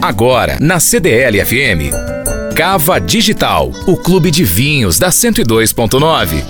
Agora, na CDL FM. Cava Digital, o clube de vinhos da 102.9.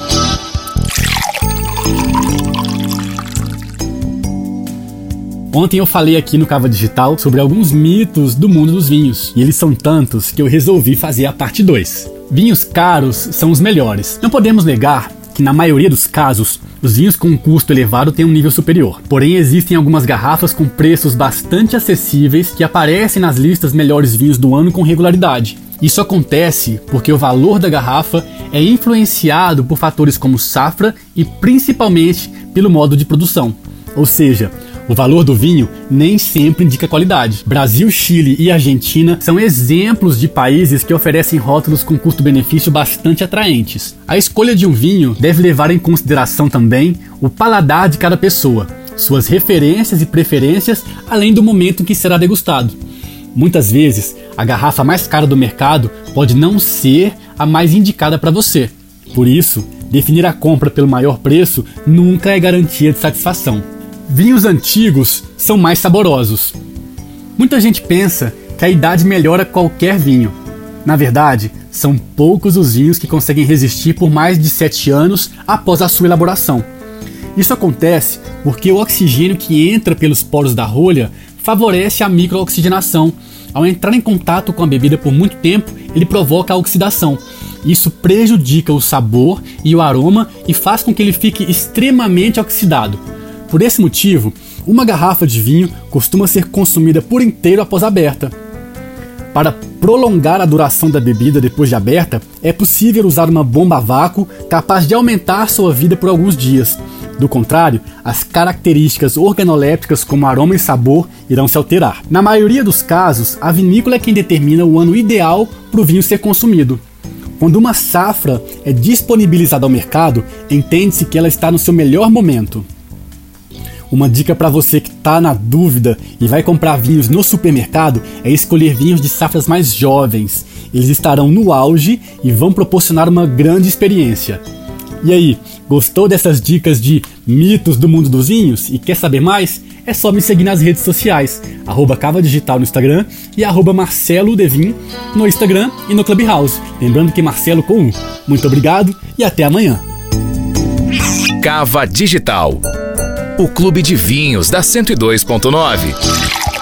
Ontem eu falei aqui no Cava Digital sobre alguns mitos do mundo dos vinhos, e eles são tantos que eu resolvi fazer a parte 2. Vinhos caros são os melhores. Não podemos negar que na maioria dos casos, os vinhos com custo elevado têm um nível superior. Porém, existem algumas garrafas com preços bastante acessíveis que aparecem nas listas melhores vinhos do ano com regularidade. Isso acontece porque o valor da garrafa é influenciado por fatores como safra e principalmente pelo modo de produção. Ou seja, o valor do vinho nem sempre indica qualidade. Brasil, Chile e Argentina são exemplos de países que oferecem rótulos com custo-benefício bastante atraentes. A escolha de um vinho deve levar em consideração também o paladar de cada pessoa, suas referências e preferências, além do momento em que será degustado. Muitas vezes, a garrafa mais cara do mercado pode não ser a mais indicada para você. Por isso, definir a compra pelo maior preço nunca é garantia de satisfação. Vinhos antigos são mais saborosos. Muita gente pensa que a idade melhora qualquer vinho. Na verdade, são poucos os vinhos que conseguem resistir por mais de 7 anos após a sua elaboração. Isso acontece porque o oxigênio que entra pelos poros da rolha favorece a microoxigenação. Ao entrar em contato com a bebida por muito tempo, ele provoca a oxidação. Isso prejudica o sabor e o aroma e faz com que ele fique extremamente oxidado. Por esse motivo, uma garrafa de vinho costuma ser consumida por inteiro após aberta. Para prolongar a duração da bebida depois de aberta, é possível usar uma bomba a vácuo capaz de aumentar sua vida por alguns dias. Do contrário, as características organolépticas como aroma e sabor irão se alterar. Na maioria dos casos, a vinícola é quem determina o ano ideal para o vinho ser consumido. Quando uma safra é disponibilizada ao mercado, entende-se que ela está no seu melhor momento. Uma dica para você que está na dúvida e vai comprar vinhos no supermercado é escolher vinhos de safras mais jovens. Eles estarão no auge e vão proporcionar uma grande experiência. E aí, gostou dessas dicas de mitos do mundo dos vinhos e quer saber mais? É só me seguir nas redes sociais, Cava Digital no Instagram e Marcelo Devin no Instagram e no Clubhouse. Lembrando que Marcelo com um. Muito obrigado e até amanhã. Cava Digital o Clube de Vinhos da 102.9.